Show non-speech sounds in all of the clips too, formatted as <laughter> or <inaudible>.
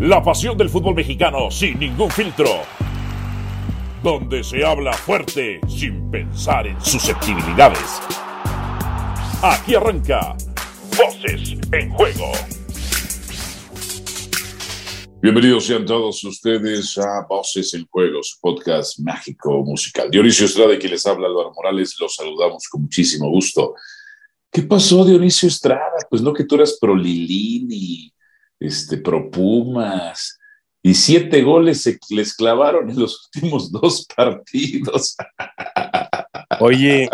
La pasión del fútbol mexicano sin ningún filtro. Donde se habla fuerte sin pensar en susceptibilidades. Aquí arranca Voces en Juego. Bienvenidos sean todos ustedes a Voces en Juego, su podcast mágico musical. Dionisio Estrada, que les habla Álvaro Morales, los saludamos con muchísimo gusto. ¿Qué pasó, Dionisio Estrada? Pues no que tú eras pro Lilini, este, pro Pumas, y siete goles se les clavaron en los últimos <laughs> dos partidos. Oye,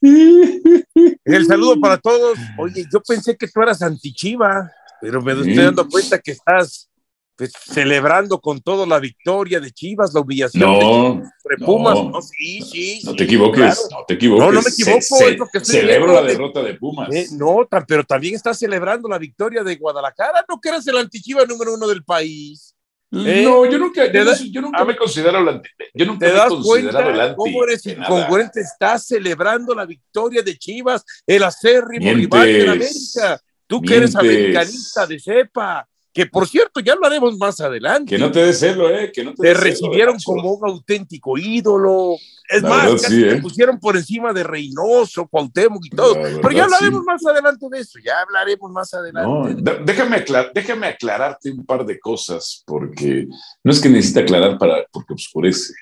<laughs> el saludo para todos. Oye, yo pensé que tú eras antichiva, pero me estoy dando cuenta que estás pues, celebrando con todo la victoria de Chivas, la humillación no, de Pumas. No, sí, sí, no te equivoques, no te equivoques. No, no me equivoco. Ce ce celebro la derrota de Pumas. Eh, no, pero también estás celebrando la victoria de Guadalajara. No que eres el antichiva número uno del país. ¿Eh? No, yo nunca, yo, da, yo nunca me considero el anti. Yo nunca ¿Te me das considerado cuenta el anti. cómo eres incongruente? Estás celebrando la victoria de Chivas, el acérrimo rival de la América. Tú que eres americanista de cepa que por cierto, ya hablaremos más adelante. Que no te des celo, ¿eh? Que no te, te recibieron celo, como un auténtico ídolo. Es La más, casi sí, te ¿eh? pusieron por encima de Reynoso, Cuauhtémoc y todo. La Pero ya hablaremos sí. más adelante de eso, ya hablaremos más adelante. déjame, aclar- déjame aclararte un par de cosas, porque no es que necesite aclarar para, porque oscurece.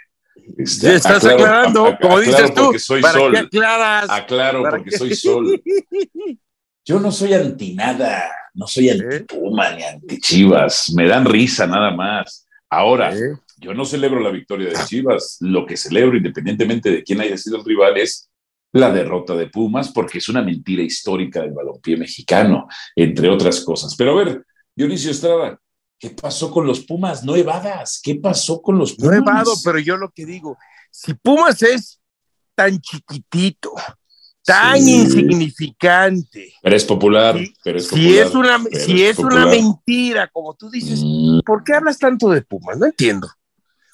Este, Ya estás aclaro- aclarando, como aclaro dices tú, porque soy ¿para sol. qué aclaras? Aclaro ¿Para porque qué? soy sol. <laughs> Yo no soy anti nada, no soy anti ¿Eh? Puma ni anti Chivas, me dan risa nada más. Ahora, ¿Eh? yo no celebro la victoria de Chivas, lo que celebro, independientemente de quién haya sido el rival, es la derrota de Pumas, porque es una mentira histórica del balompié mexicano, entre otras cosas. Pero a ver, Dionisio Estrada, ¿qué pasó con los Pumas? No evadas, ¿qué pasó con los No Pumas? he vado, pero yo lo que digo, si Pumas es tan chiquitito, tan Sí. insignificante, Pero es popular, Si- pero es si popular, es una, si es una mentira, como tú dices, Mm, ¿por qué hablas tanto de Pumas? No entiendo.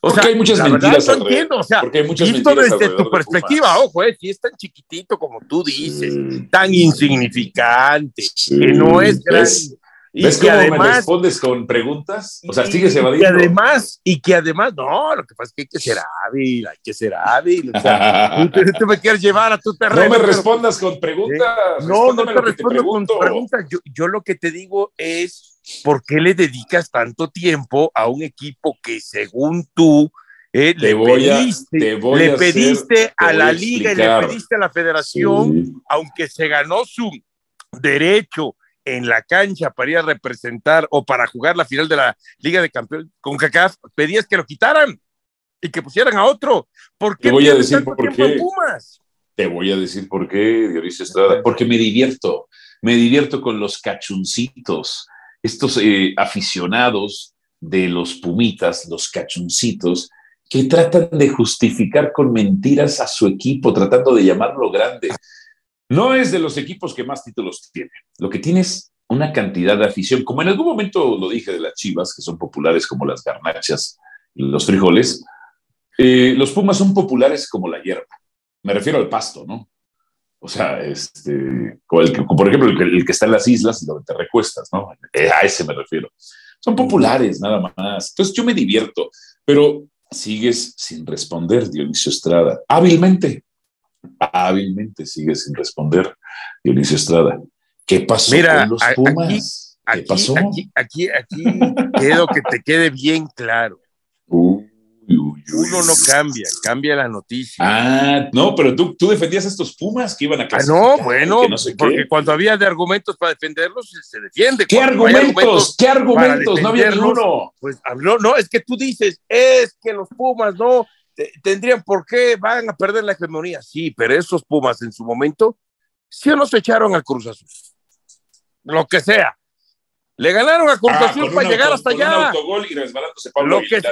O Porque sea, hay muchas la verdad mentiras no entiendo, o sea, porque hay muchas visto mentiras desde tu de perspectiva, ojo, eh, si es tan chiquitito como tú dices, Sí, tan insignificante, sí. que no es grande. ¿Ves? Y ¿Ves cómo me además, respondes con preguntas? O sea, y- sigues y evadiendo. que además, y que además, no, lo que pasa es que hay que ser hábil, hay que ser hábil. O sea, tú, te- me quieres llevar a tu <laughs> terreno. no me pero- respondas con preguntas. No, no te respondo con pregunto. preguntas. Yo, yo lo que te digo es, ¿por qué le dedicas tanto tiempo a un equipo que según tú eh, Te le voy a- pediste, te voy le a pediste te a la a liga y le pediste a la federación, Sí. aunque se ganó su derecho en la cancha para ir a representar o para jugar la final de la Liga de Campeones con CACAF, pedías que lo quitaran y que pusieran a otro. ¿Por qué Te voy a decir por qué. Pumas? Te voy a decir por qué, Dionisio Estrada. Porque me divierto. Me divierto con los cachuncitos. Estos eh, aficionados de los Pumitas, los cachuncitos, que tratan de justificar con mentiras a su equipo, tratando de llamarlo grande. No es de los equipos que más títulos tiene. Lo que tiene es una cantidad de afición. Como en algún momento lo dije de las chivas, que son populares como las garnachas y los frijoles, eh, los Pumas son populares como la hierba. Me refiero al pasto, ¿no? O sea, este, como el que- por ejemplo el que, el que está en las islas y donde te recuestas, ¿no? Eh, A ese me refiero. Son populares, nada más. Entonces yo me divierto, pero sigues sin responder, Dionisio Estrada. Hábilmente, hábilmente sigues sin responder, Dionisio Estrada. ¿Qué pasó Mira, con los a- Pumas? ¿Qué Aquí, pasó? aquí, aquí, aquí quiero que te quede bien claro. Uy, uy, uy, Uno no cambia, cambia la noticia. Ah, no, pero tú, tú defendías a estos Pumas que iban a Ah, clasificar. no, bueno, no sé qué. porque cuando había de argumentos para defenderlos, se- defiende. ¿Qué hay argumentos? ¿Qué argumentos? No había ninguno. Pues habló, no, es que tú dices, es que los Pumas no tendrían por qué, van a perder la hegemonía. Sí, pero esos Pumas en su momento, sí o no se echaron al Cruz Azul. Lo que sea. Le ganaron a Cruz Ah, Azul para llegar auto- hasta con un allá. autogol y resbalándose Pablo Lo que el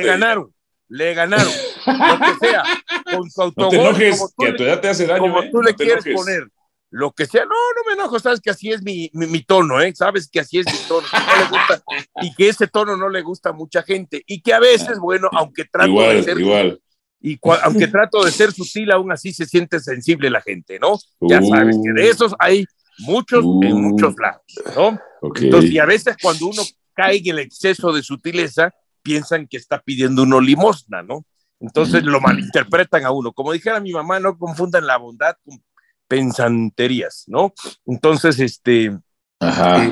le ganaron, le ganaron. <laughs> Lo que sea, con su No autogol, te enojes, como tú que a le- tu edad te hace daño. como ¿eh? tú No le te quieres enojes. poner. Lo que sea, no, no me enojo, sabes que así es mi, mi, mi tono, ¿eh? Sabes que así es mi tono, no le gusta, y que ese tono no le gusta a mucha gente, y que a veces, bueno, aunque trato de ser, igual. y cua- aunque trato de ser sutil, aún así se siente sensible la gente, ¿no? Ya Uh. sabes que de esos hay muchos en Uh. muchos lados, ¿no? Entonces, y a veces cuando uno cae en el exceso de sutileza, piensan que está pidiendo uno limosna, ¿no? Entonces lo malinterpretan a uno. Como dijera mi mamá, no confundan la bondad con pensanterías, ¿no? Entonces, este, Ajá. eh,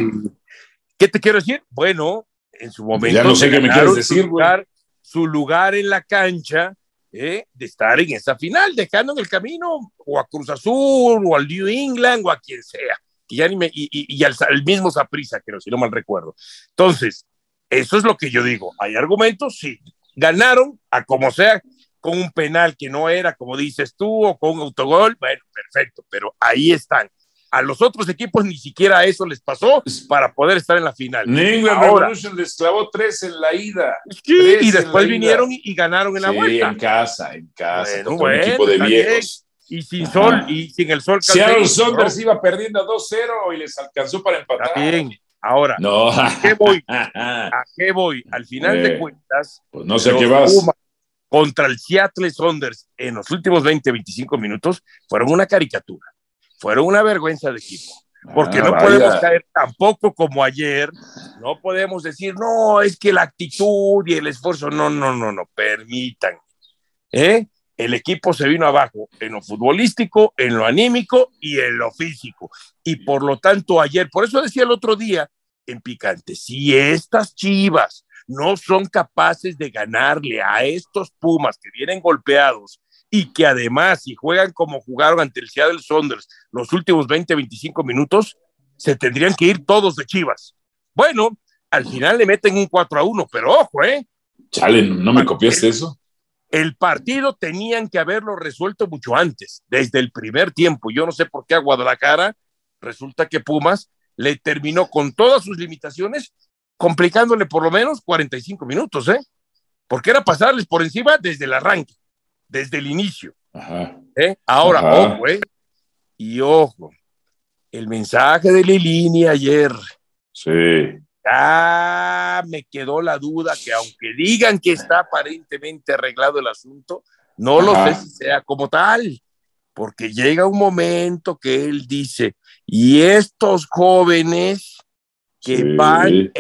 ¿qué te quiero decir? Bueno, en su momento Ya no sé qué me quieres decir, su lugar, su lugar en la cancha ¿eh? de estar en esa final, dejando en el camino o a Cruz Azul o al New England o a quien sea. Y, ya ni me- y, y- y al, al mismo Saprisa, creo, si no mal recuerdo. Entonces, eso es lo que yo digo. Hay argumentos, sí. Ganaron a como sea, con un penal que no era, como dices tú, o con un autogol. Bueno, perfecto, pero ahí están. A los otros equipos ni siquiera eso les pasó para poder estar en la final. England. Revolution les clavó tres en la ida. Sí, Tres y después ida. vinieron y, ganaron en la Sí, vuelta. en casa, en casa, Bueno, contra un bueno, equipo de bien. viejos. Y sin Ajá. sol, y sin el sol. Seattle Saunders ¿no? iba perdiendo 2-0 y les alcanzó para empatar. Bien. Ahora, No, ¿qué voy? <laughs> ¿a qué voy? Al final Eh, de cuentas, pues no sé a qué vas. Pumas contra el Seattle Saunders en los últimos 20, 25 minutos fueron una caricatura. Fueron una vergüenza de equipo. Porque Ah, no vaya. podemos caer tampoco como ayer. No podemos decir, no, es que la actitud y el esfuerzo. No, no, no, no. Permitan. ¿Eh? El equipo se vino abajo en lo futbolístico, en lo anímico y en lo físico. Y por lo tanto, ayer, por eso decía el otro día en Picante, si estas chivas no son capaces de ganarle a estos Pumas que vienen golpeados y que además, si juegan como jugaron ante el Seattle Saunders los últimos 20, 25 minutos, se tendrían que ir todos de chivas. Bueno, al final le meten un 4 a 1, pero ojo, ¿eh? Chale, ¿no me copiaste eso? El partido tenían que haberlo resuelto mucho antes, desde el primer tiempo. Yo no sé por qué a Guadalajara resulta que Pumas le terminó con todas sus limitaciones, complicándole por lo menos 45 minutos, ¿eh? Porque era pasarles por encima desde el arranque, desde el inicio. Ajá. ¿eh? Ahora, Ajá. ojo, ¿eh? Y ojo, el mensaje de Lilini ayer, Sí. Ah, me quedó la duda que aunque digan que está aparentemente arreglado el asunto, no lo sé si sea como tal, porque llega un momento que él dice, y estos jóvenes que Sí. van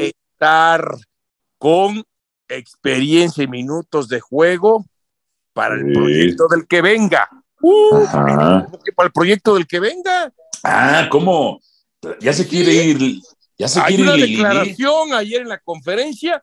con experiencia y minutos de juego para el Sí. proyecto del que venga. Uh, Ajá. ¿cómo que para el proyecto del que venga. Ah, ¿cómo? Ya se quiere ir. Ya se Hay quiere una ir declaración ayer en la conferencia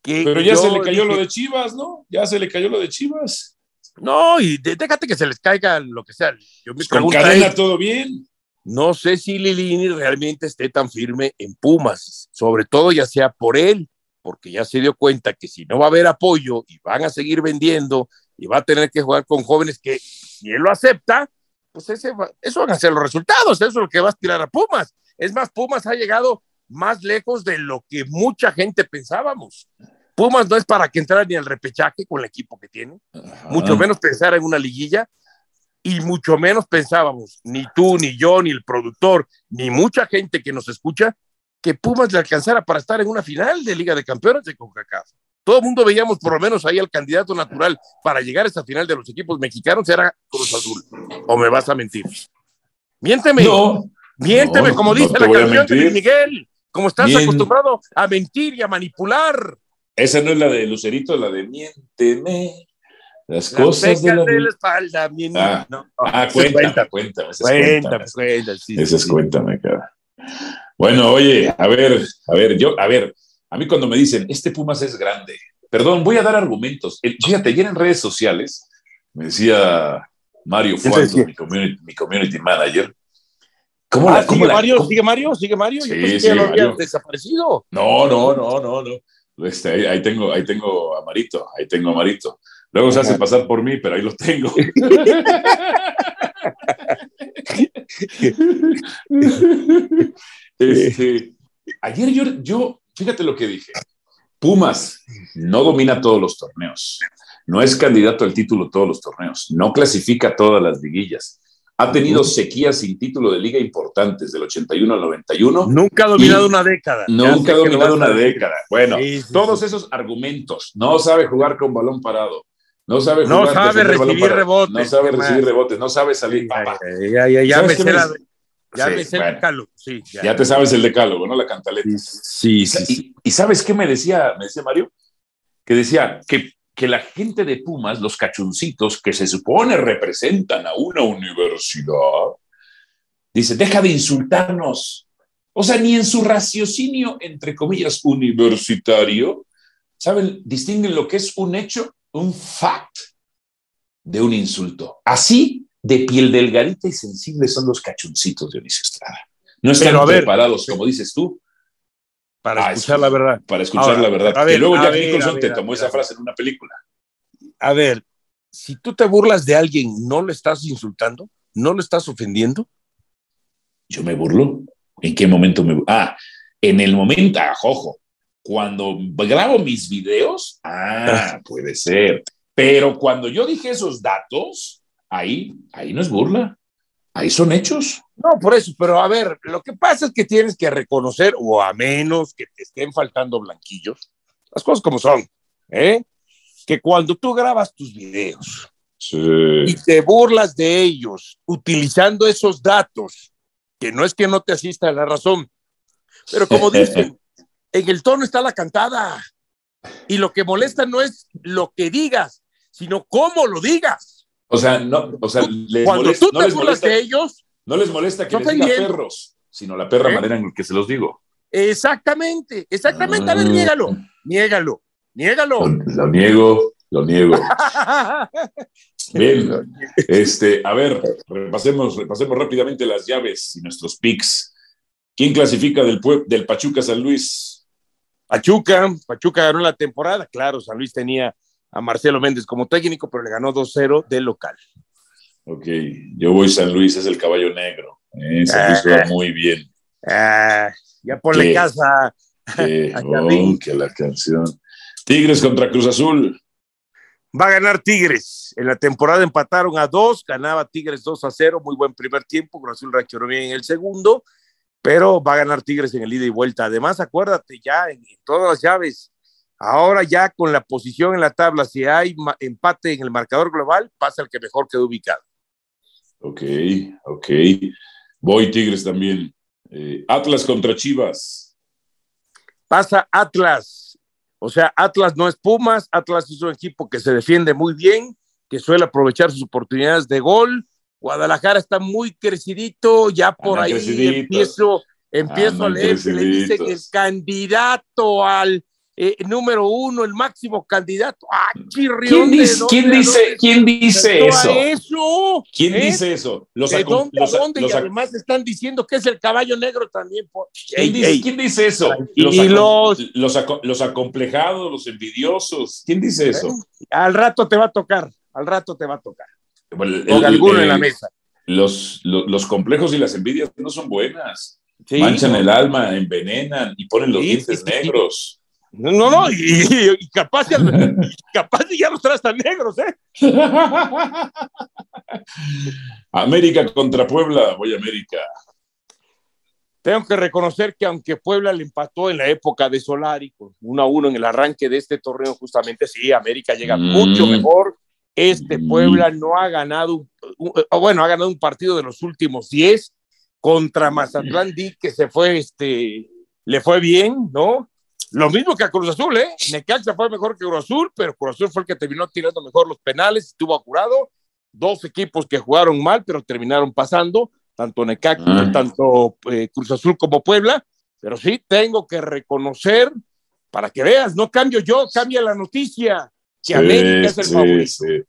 que Pero ya se le cayó dije, lo de Chivas, ¿no? Ya se le cayó lo de Chivas. No, y déjate que se les caiga lo que sea. Yo me Pues con cadena es, todo bien. No sé si Lilini realmente esté tan firme en Pumas, sobre todo ya sea por él, porque ya se dio cuenta que si no va a haber apoyo y van a seguir vendiendo y va a tener que jugar con jóvenes que si él lo acepta, pues ese va- eso van a ser los resultados, eso es lo que va a aspirar a Pumas. Es más, Pumas ha llegado más lejos de lo que mucha gente pensábamos. Pumas no es para que entrara ni al repechaje con el equipo que tiene, Ajá. mucho menos pensar en una liguilla y mucho menos pensábamos, ni tú, ni yo, ni el productor, ni mucha gente que nos escucha, que Pumas le alcanzara para estar en una final de Liga de Campeones de CONCACAF. Todo el mundo veíamos por lo menos ahí al candidato natural para llegar a esa final de los equipos mexicanos, era Cruz Azul. ¿O me vas a mentir? Miénteme, No, miénteme, no, como no dice te la canción de Miguel, como estás acostumbrado a mentir y a manipular. esa no es la de Lucerito, la de miénteme. Las cosas de la de la espalda, mi niño. Ah, No, Ah, esa es Cuéntame, cuéntame. cuéntame, sí, Ese es sí. cuéntame, cara. Bueno, oye, a ver, a ver, yo, a ver, a mí cuando me dicen, este Pumas es grande, perdón, voy a dar argumentos. El- fíjate, ayer en redes sociales me decía Mario ¿Qué te Fuentes, decía? mi community, mi community manager, ¿cómo Ah, la, cómo ¿sigue la- Mario? cómo- ¿Sigue Mario? ¿Sigue Mario? Yo Sí, que sigue ya lo había Mario. desaparecido. No, no, no, no, no. Este, ahí, ahí tengo, ahí tengo a Marito, ahí tengo a Marito. Luego se hace pasar por mí, pero ahí lo tengo. <laughs> Este, ayer yo, yo, fíjate lo que dije. Pumas no domina todos los torneos, no es candidato al título todos los torneos, no clasifica todas las liguillas. Ha tenido sequías sin título de liga importantes del 81 al 91. Nunca ha dominado una década. Nunca ha dominado una década. Bueno, Sí, sí, todos sí. esos argumentos. No sabe jugar con balón parado. No sabe No sabe recibir rebotes, No sabe ¿qué recibir rebotes. No sabe salir. Ya, papá. ya, ya, ya, ya ¿Sabes me sé la? Ya Sí, me sé el decálogo, sí. ya. Ya te sabes el decálogo, ¿no? La cantaleta. Sí, sí. y- y ¿sabes qué me decía, me decía Mario? Que decía que, que la gente de Pumas, los cachuncitos, que se supone representan a una universidad, dice, deja de insultarnos. O sea, ni en su raciocinio, entre comillas, universitario, ¿saben? Distinguen lo que es un hecho, un fact, de un insulto. Así de piel delgadita y sensible son los cachuncitos de Dionisio Estrada. No están Pero, a ver, preparados, como dices tú, Para Ah, escuchar la verdad. para escuchar Ahora, la verdad. a ver, que luego Jack ver, Nicholson te tomó esa frase en una película. A ver, si tú te burlas de alguien, ¿no lo estás insultando? ¿No lo estás ofendiendo? Yo me burlo. ¿En qué momento me Ah, en el momento, ah, ojo, cuando grabo mis videos, ah, <laughs> puede ser. Pero cuando yo dije esos datos, ahí, ahí no es burla. Ahí son hechos. No, por eso, pero a ver, lo que pasa es que tienes que reconocer, o a menos que te estén faltando blanquillos, las cosas como son, ¿eh? Que cuando tú grabas tus videos y te burlas de ellos utilizando esos datos, que no es que no te asista la razón, pero como <laughs> dicen, en el tono está la cantada. Y lo que molesta no es lo que digas, sino cómo lo digas. O sea, no, o sea, les Cuando molesta, tú no te les burlas molesta, de ellos, no les molesta que Yo les diga perros, sino la perra ¿Eh? manera en que se los digo. exactamente, exactamente. A ver, niégalo, niégalo, niégalo. Lo, lo niego, lo niego. <laughs> Bien, este, a ver, repasemos, repasemos rápidamente las llaves y nuestros picks. ¿Quién clasifica del, del Pachuca San Luis? Pachuca, Pachuca ganó la temporada, claro, San Luis tenía a Marcelo Méndez como técnico, pero le ganó 2-0 de local. Ok, yo voy San Luis, es el caballo negro. Eh, San Luis va muy bien. Ah, ya ponle ¿Qué? casa. <laughs> A oh, que la canción. Tigres contra Cruz Azul. Va a ganar Tigres. En la temporada empataron a dos, ganaba Tigres 2 a 0, muy buen primer tiempo, Cruz Azul reaccionó bien en el segundo, pero va a ganar Tigres en el ida y vuelta. Además, acuérdate ya en, en todas las llaves, ahora ya con la posición en la tabla, si hay empate en el marcador global, pasa el que mejor quedó ubicado. Ok, ok. Voy Tigres también. Eh, Atlas contra Chivas. Pasa Atlas. O sea, Atlas no es Pumas, Atlas es un equipo que se defiende muy bien, que suele aprovechar sus oportunidades de gol. Guadalajara está muy crecidito, ya por Andan ahí creciditos. empiezo, empiezo a leer que le dicen el candidato al eh, número uno, el máximo candidato. ¡Ah, chirrión! ¿Quién ¿de dice, dónde, quién dice, quién dice eso? ¿Quién ¿Eh? dice eso? Los, ¿De dónde a dónde? los y además están diciendo que es el caballo negro también. por- ¿Quién, Ey, dice, ey, quién dice eso? Los, aco- los acomplejados, los envidiosos. ¿Quién dice eso? Al rato te va a tocar, al rato te va a tocar. El- Con el- alguno en la mesa. Los, los, los complejos y las envidias no son buenas. Sí, Manchan no. el alma, envenenan y ponen los Sí, dientes sí, negros. No, no, no, y, y- capaz, ya, <laughs> capaz ya los traes tan negros, ¿eh? <laughs> América contra Puebla, voy a América. Tengo que reconocer que aunque Puebla le empató en la época de Solari, con 1 a 1 en el arranque de este torneo, justamente sí, América llega Mm. mucho mejor. Este. Puebla no ha ganado, o bueno, ha ganado un partido de los últimos 10 contra Mazatlán que se fue, este, le fue bien, ¿no? Lo mismo que a Cruz Azul, ¿eh? Necaxa fue mejor que Cruz Azul, pero Cruz Azul fue el que terminó tirando mejor los penales, estuvo acurado. Dos equipos que jugaron mal, pero terminaron pasando, tanto Necaxa, Ah. tanto eh, Cruz Azul como Puebla. Pero sí, tengo que reconocer, para que veas, no cambio yo, cambia la noticia, Sí, América es el sí, favorito. sí.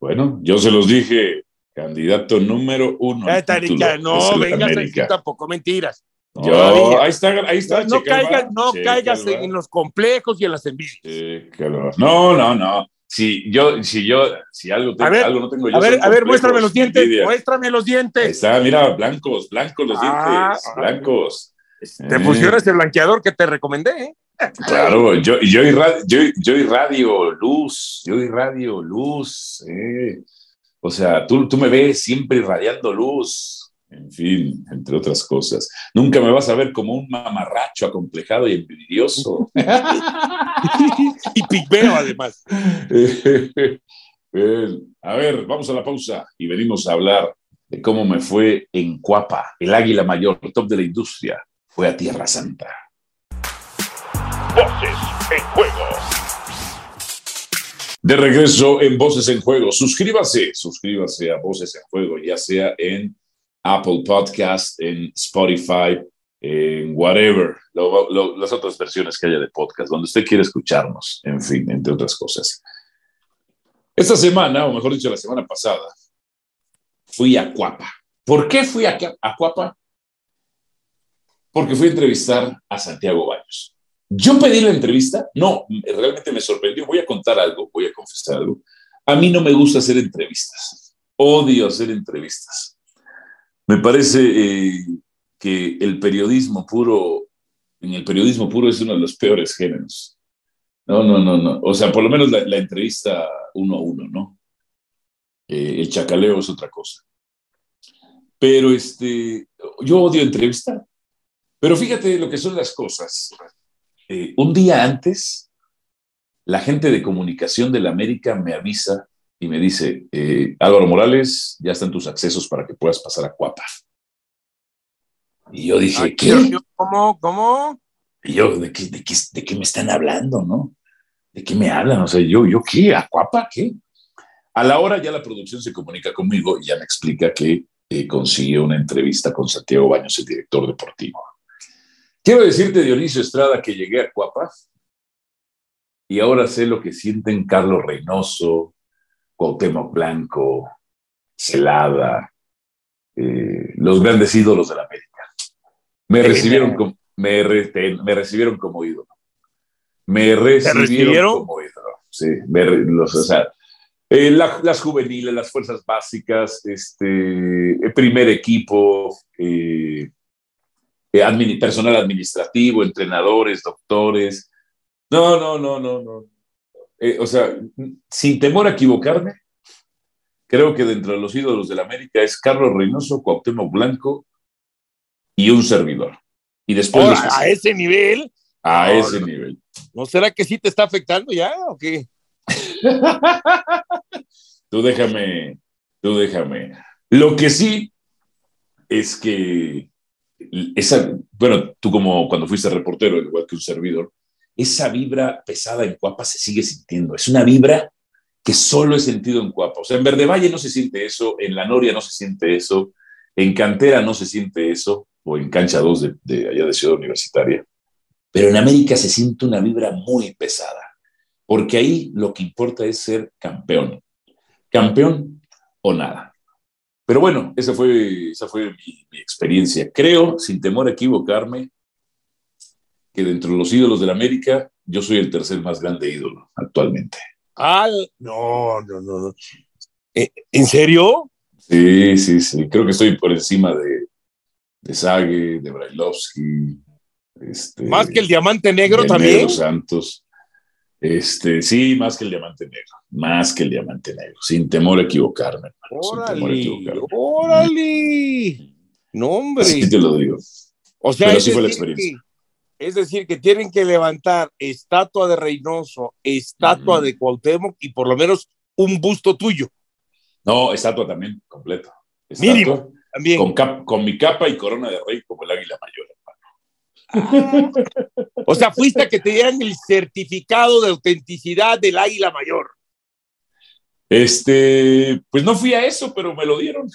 Bueno, yo se los dije, candidato número uno. Tarica, título no, es el vengas a decir América. tampoco mentiras. Yo, Todavía. ahí está, ahí está. no el caigas, no caigas el en los complejos y en las envidias. El. No, no, no. Si yo, si yo, si algo, tengo, ver, algo no tengo yo. A ver, a ver, muéstrame los dientes, envidia. muéstrame los Ahí dientes. está, mira, blancos, blancos los Ah, dientes, ah. blancos. Te Eh, funciona ese blanqueador que te recomendé, ¿eh? Claro, yo, yo, irra- yo, yo irradio luz, yo irradio luz. eh. O sea, tú, tú me ves siempre irradiando luz. En fin, entre otras cosas. Nunca me vas a ver como un mamarracho acomplejado y envidioso. <laughs> y pigmeo, además. <laughs> A ver, vamos a la pausa y venimos a hablar de cómo me fue en Cuapa, el águila mayor, top de la industria, fue a Tierra Santa. Voces en juego. De regreso en Voces en Juego. Suscríbase, suscríbase a Voces en Juego, ya sea en Apple Podcast, en Spotify, en whatever, las otras versiones que haya de podcast, donde usted quiere escucharnos, en fin, entre otras cosas. Esta semana, o mejor dicho, la semana pasada, fui a Cuapa. ¿Por qué fui a, a Cuapa? Porque fui a entrevistar a Santiago Baños. Yo pedí la entrevista, no, realmente me sorprendió. Voy a contar algo, voy a confesar algo. A mí no me gusta hacer entrevistas. Odio hacer entrevistas. Me parece eh, que el periodismo puro, en el periodismo puro es uno de los peores géneros. No, no, no, no. O sea, por lo menos la, entrevista uno a uno, ¿no? Eh, el chacaleo es otra cosa. Pero este, yo odio entrevistar. Pero fíjate lo que son las cosas. Eh, un día antes, la gente de comunicación de la América me avisa y me dice, eh, Álvaro Morales, ya están tus accesos para que puedas pasar a Cuapa. Y yo dije, ¿qué? ¿Cómo? ¿Cómo? Y yo, ¿de qué, de, qué, ¿de qué me están hablando, no? ¿De qué me hablan? O sea, yo, ¿yo qué? ¿A Cuapa? ¿Qué? A la hora ya la producción se comunica conmigo y ya me explica que eh, consiguió una entrevista con Santiago Baños, el director deportivo. Quiero decirte, Dionisio Estrada, que llegué a Cuapa y ahora sé lo que sienten Carlos Reynoso, Cuauhtémoc Blanco, Celada, eh, los grandes ídolos de la América. Me recibieron, como, me, me, recibieron como ídolo. Me recibieron, como ídolo. Sí, los, o sea, eh, las juveniles, las fuerzas básicas, este, el primer equipo, eh, eh personal administrativo, entrenadores, doctores. No, no, no, no, no. o sea, sin temor a equivocarme, creo que dentro de los ídolos de la América es Carlos Reynoso, Cuauhtémoc Blanco y un servidor. Y después... a ese nivel. A ese nivel. ¿No será que sí te está afectando ya o qué? <laughs> tú déjame, tú déjame. Lo que sí es que esa, bueno, tú como cuando fuiste reportero, igual que un servidor, esa vibra pesada en Cuapa se sigue sintiendo. Es una vibra que solo he sentido en Cuapa. O sea, en Verde Valle no se siente eso, en La Noria no se siente eso, en Cantera no se siente eso, o en Cancha 2 de, allá de Ciudad Universitaria. Pero en América se siente una vibra muy pesada, porque ahí lo que importa es ser campeón. Campeón o nada. Pero bueno, esa fue, esa fue mi, mi experiencia. Creo, sin temor a equivocarme, que dentro de los ídolos de la América, yo soy el tercer más grande ídolo actualmente. Al, no, no, no, no. Eh, ¿En serio? Sí, sí, sí. Creo que estoy por encima de, de Sage, de Brailovsky. Este, más que el diamante negro también. Santos. Este, sí, más que el diamante negro, más que el diamante negro, sin temor a equivocarme. ¡Órale! ¡Órale! No, hombre. Así te lo digo. O sea, Pero fue la experiencia. Es decir, que tienen que levantar estatua de Reynoso, estatua de Cuauhtémoc y por lo menos un busto tuyo. No, estatua también, completo. Mínimo, también. Con, mi capa y corona de rey como el águila mayor, hermano. Ah. O sea, fuiste a que te dieran el certificado de autenticidad del águila mayor. Este, pues no fui a eso, pero me lo dieron.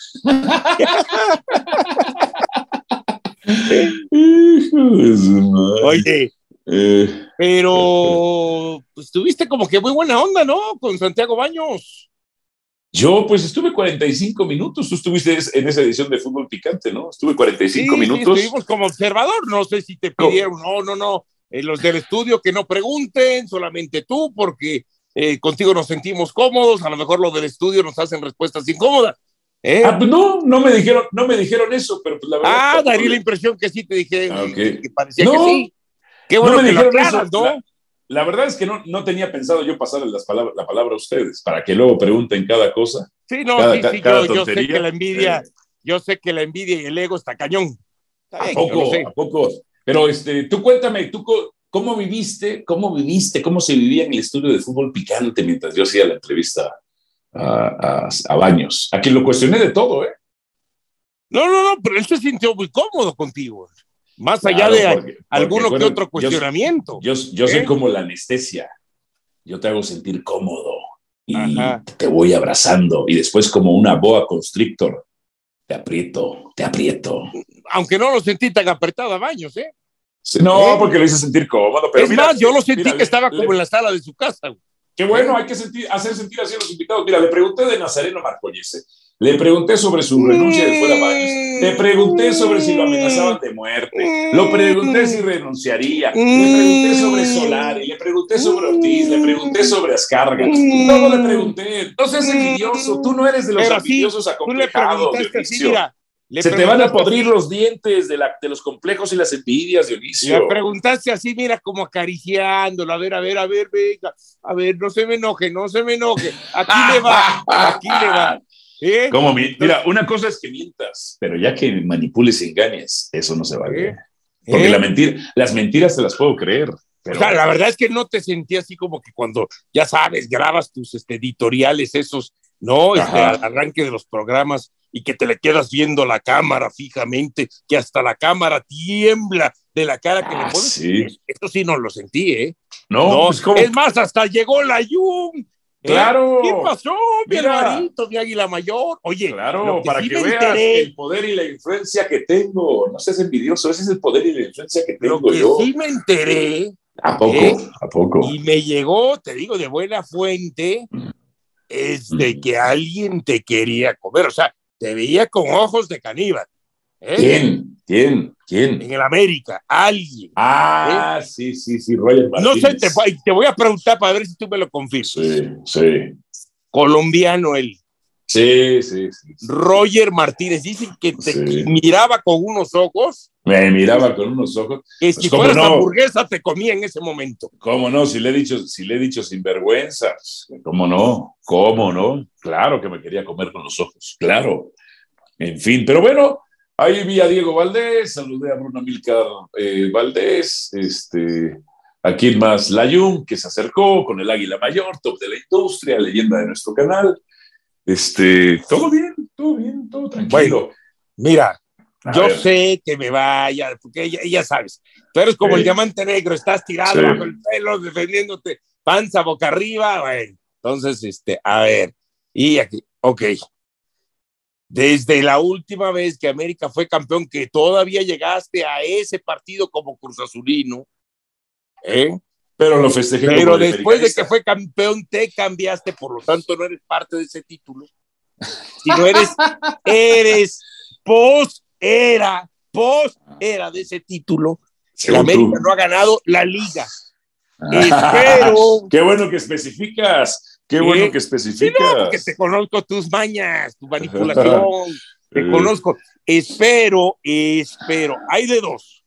Oye, eh, pero pues tuviste como que muy buena onda, ¿no? Con Santiago Baños. Yo pues estuve 45 minutos, tú estuviste en esa edición de Fútbol Picante, ¿no? Estuve 45 minutos. Sí, estuvimos como observador, no sé si te pidieron, no, no, no, eh, los del estudio que no pregunten, solamente tú, porque eh, contigo nos sentimos cómodos, a lo mejor los del estudio nos hacen respuestas incómodas. ¿Eh? Ah, pues no, no me dijeron, no me dijeron eso, pero pues la verdad. Ah, daría la impresión que sí te dije, ah, que parecía que sí. Qué bueno me dijeron eso, ¿no? La, verdad es que no, no tenía pensado yo pasarles las palabras, la palabra a ustedes, para que luego pregunten cada cosa. Sí, no, sí, sí, yo, sé que la envidia, eh. yo sé que la envidia y el ego está cañón. ¿A poco? ¿A poco? Pero este, tú cuéntame, tú cómo viviste, cómo viviste, cómo se vivía en el estudio de fútbol picante mientras yo hacía la entrevista a, Baños, a quien lo cuestioné de todo, ¿eh? No, no, no, pero él se sintió muy cómodo contigo. Más allá de alguno que otro cuestionamiento. Yo, yo, soy ¿Eh? como la anestesia. Yo te hago sentir cómodo y te voy abrazando y después como una boa constrictor te aprieto, te aprieto. Aunque no lo sentí tan apretado a baños, ¿eh? no, porque lo hice sentir cómodo. Pero es más, yo lo sentí que estaba como en la sala de su casa. Qué bueno, hay que sentir, hacer sentir así a los invitados. Mira, le pregunté de Nazareno Marcollese le pregunté sobre su renuncia de fuera Baños. Le pregunté sobre si lo amenazaban de muerte. Lo pregunté si renunciaría. Le pregunté sobre Solari. Le pregunté sobre Ortiz. Le pregunté sobre Ascarga. Todo le pregunté. No seas envidioso. Tú no eres de los envidiosos acomplejados. Se te van a podrir los dientes de, la, de, los complejos y las envidias, Dionisio. Le preguntaste así, mira, como acariciándolo. A ver, a ver, a ver, venga. A ver, no se me enoje, no se me enoje. Aquí le va, aquí le va. ¿Eh? <laughs> Mira, una cosa es que mientas, pero ya que manipules y engañes, eso no se va a ver. Porque ¿Eh? la mentira, las mentiras te las puedo creer. Pero... la verdad es que no te sentí así como que cuando, ya sabes, grabas tus este, editoriales, esos, ¿no? Este, al arranque de los programas y que te le quedas viendo la cámara fijamente, que hasta la cámara tiembla de la cara que le ah, pones. Sí. Esto sí no lo sentí, ¿eh? No, pues, es más, hasta llegó la Yum Claro. ¿Qué pasó, mi hermanito, mi águila mayor? Oye, claro, para que, veas el poder y la influencia que tengo. No seas envidioso, ese es el poder y la influencia que tengo lo que yo. Sí me enteré. ¿A poco? ¿eh? ¿A poco? Y me llegó, te digo, de buena fuente, es de mm. que alguien te quería comer. O sea, te veía con ojos de caníbal. ¿eh? ¿Quién? ¿Quién? ¿Quién? En el América, alguien. Ah, ¿eh? sí, sí, sí, Roger Martínez. No sé, te, voy a preguntar para ver si tú me lo confirmas. Sí, sí. Colombiano él. Sí, sí, sí. Roger Martínez, dicen que te miraba con unos ojos. Me miraba con unos ojos. Que si pues, fueras no? hamburguesa te comía en ese momento. ¿Cómo no? Si le he dicho, si le he dicho sin vergüenza. ¿Cómo no? ¿Cómo no? Claro que me quería comer con los ojos. Claro. En fin, pero bueno, Ahí vi a Diego Valdés, saludé a Bruno Milcar eh, Valdés, este, a quien más Layun, que se acercó con el Águila Mayor, top de la industria, leyenda de nuestro canal. Este, todo bien, todo bien, todo tranquilo. mira, yo sé que me vaya, porque ya, sabes, tú eres como el diamante negro, estás tirado bajo el pelo, defendiéndote, panza boca arriba, bueno, entonces, este, a ver, y aquí, ok, desde la última vez que América fue campeón, que todavía llegaste a ese partido como Cruz Azulino, ¿eh? Pero lo festejé. Pero después de que fue campeón, te cambiaste, por lo tanto no eres parte de ese título. Si no eres, <laughs> eres post era, post era de ese título. La América no ha ganado la liga. Espero. <laughs> Qué bueno que especificas. Qué bueno que especificas. Sí, porque te conozco tus mañas, tu manipulación. <laughs> te conozco. Espero, espero. Hay de dos.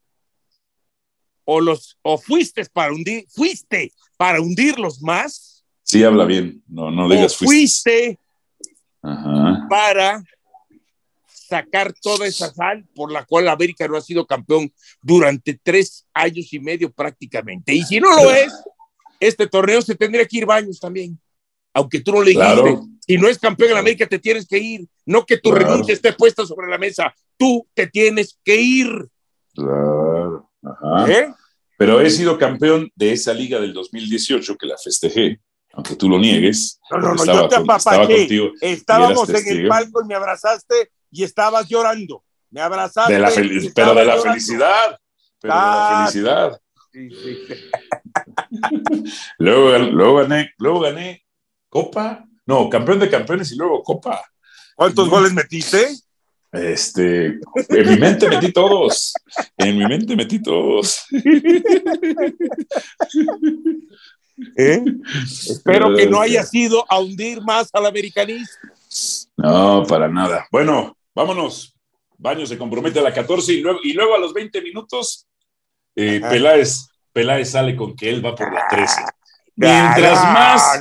O los, o fuiste para hundir, fuiste para hundirlos más. Sí, habla bien. No, no digas fuiste. para sacar toda esa sal por la cual América no ha sido campeón durante tres años y medio prácticamente. Y si no lo es, este torneo se tendría que ir baños también aunque tú no le dijiste, si no es campeón en América, te tienes que ir. No que tu renuncia esté puesta sobre la mesa, tú te tienes que ir. Claro. Ajá. ¿Eh? Pero he sido campeón de esa liga del 2018 que la festejé, aunque tú lo niegues. No, no, no, yo te apapaché. Estábamos en el palco y me abrazaste y estabas llorando. Me abrazaste. pero de la felicidad. Pero de la felicidad. <laughs> luego, luego gané, luego gané Copa, no, campeón de campeones y luego Copa. ¿Cuántos goles metiste? Este, en mi mente metí todos. En mi mente metí todos. <laughs> ¿Eh? Espero que no haya sido a hundir más al americanismo. No, para nada. Bueno, vámonos. Baño se compromete a la 14 y luego, y luego a los 20 minutos, eh, Peláez, Peláez sale con que él va por la 13. Mientras más,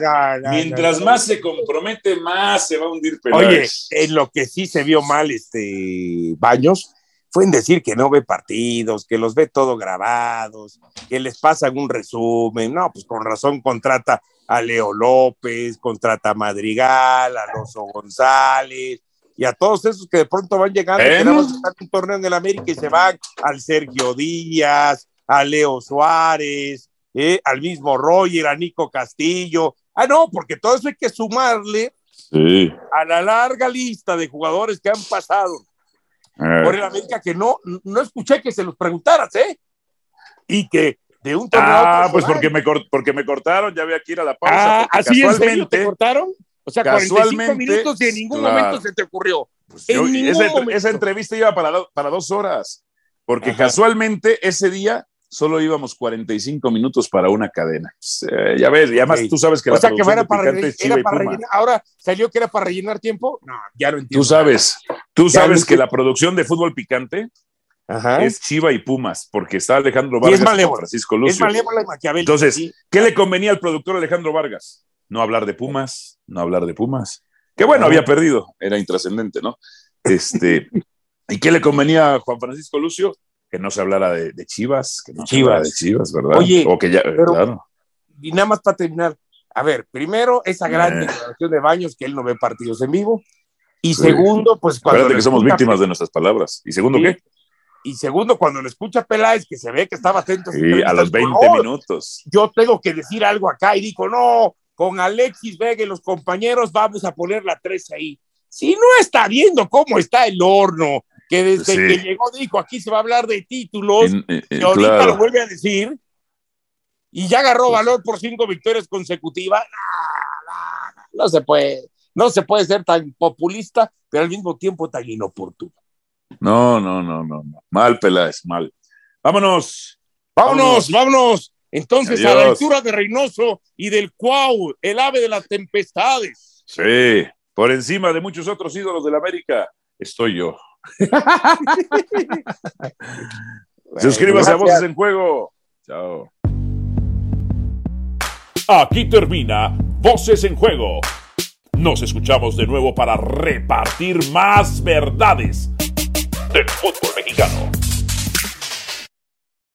mientras más se compromete, más se va a hundir Peláez. Oye, en lo que sí se vio mal este Baños fue en decir que no ve partidos, que los ve todo grabados, que les pasan un resumen. No, pues con razón contrata a Leo López, contrata a Madrigal, a Alonso González, y a todos esos que de pronto van llegando, que nada más están en un torneo en el América y se van al Sergio Díaz, a Leo Suárez, eh, al mismo Roger, a Nico Castillo. Ah, no, porque todo eso hay que sumarle Sí. a la larga lista de jugadores que han pasado Eh. por el América que no, no escuché que se los preguntaras, ¿eh? Y que de un torneo a Ah, otro pues porque me, cort- porque me cortaron, ya había que ir a la pausa. Ah, así en serio te casualmente, cortaron. O sea, 45 casualmente, minutos y en ningún claro. momento se te ocurrió. pues, en ningún esa, momento. esa entrevista iba para, para dos horas, porque Ajá. casualmente ese día solo íbamos 45 minutos para una cadena. Pues, eh, ya ves, y además tú sabes que o la sea, que era para, es era para rellenar. Ahora salió que era para rellenar tiempo. No, ya lo entiendo. Tú sabes, tú sabes que la producción de Fútbol Picante Ajá. es Chiva y Pumas, porque está Alejandro Y es Vargas y malévola. Francisco Es Lucio. malévola y. Entonces. ¿qué le convenía al productor Alejandro Vargas? No hablar de Pumas, no hablar de Pumas. Que bueno, había perdido, era intrascendente, ¿no? Este, ¿Y qué le convenía a Juan Francisco Lucio? Que no se hablara de, de Chivas, que no se Chivas. hablara de Chivas, ¿verdad? Oye, o que ya, pero- claro. y nada más para terminar. A ver, primero, esa gran Eh. declaración de Baños que él no ve partidos en vivo. Y Sí. segundo, pues cuando. Acuérdate que somos víctimas de nuestras palabras. ¿Y segundo Sí. qué? Y segundo, cuando lo escucha Peláez, que se ve que estaba atento. Sí, a los dijo, 20 "No, minutos. Yo tengo que decir algo acá. Y dijo, no, con Alexis Vega y los compañeros vamos a poner la 3 ahí. Si no está viendo cómo está el horno, que desde Sí. que llegó dijo, aquí se va a hablar de títulos, Y- y- y y ahorita claro. lo vuelve a decir, y ya agarró valor por cinco victorias consecutivas. No, no, no, no se puede, no se puede ser tan populista, pero al mismo tiempo tan inoportuno. No, no, no, no, no. Mal, Peláez, mal. Vámonos. Vámonos, vámonos. Entonces, a la altura de Reynoso y del Cuau, el ave de las tempestades. Sí, por encima de muchos otros ídolos de la América, estoy yo. <laughs> Suscríbase a. Voces en Juego. Chao. Aquí termina Voces en Juego. Nos escuchamos de nuevo para repartir más verdades del fútbol mexicano.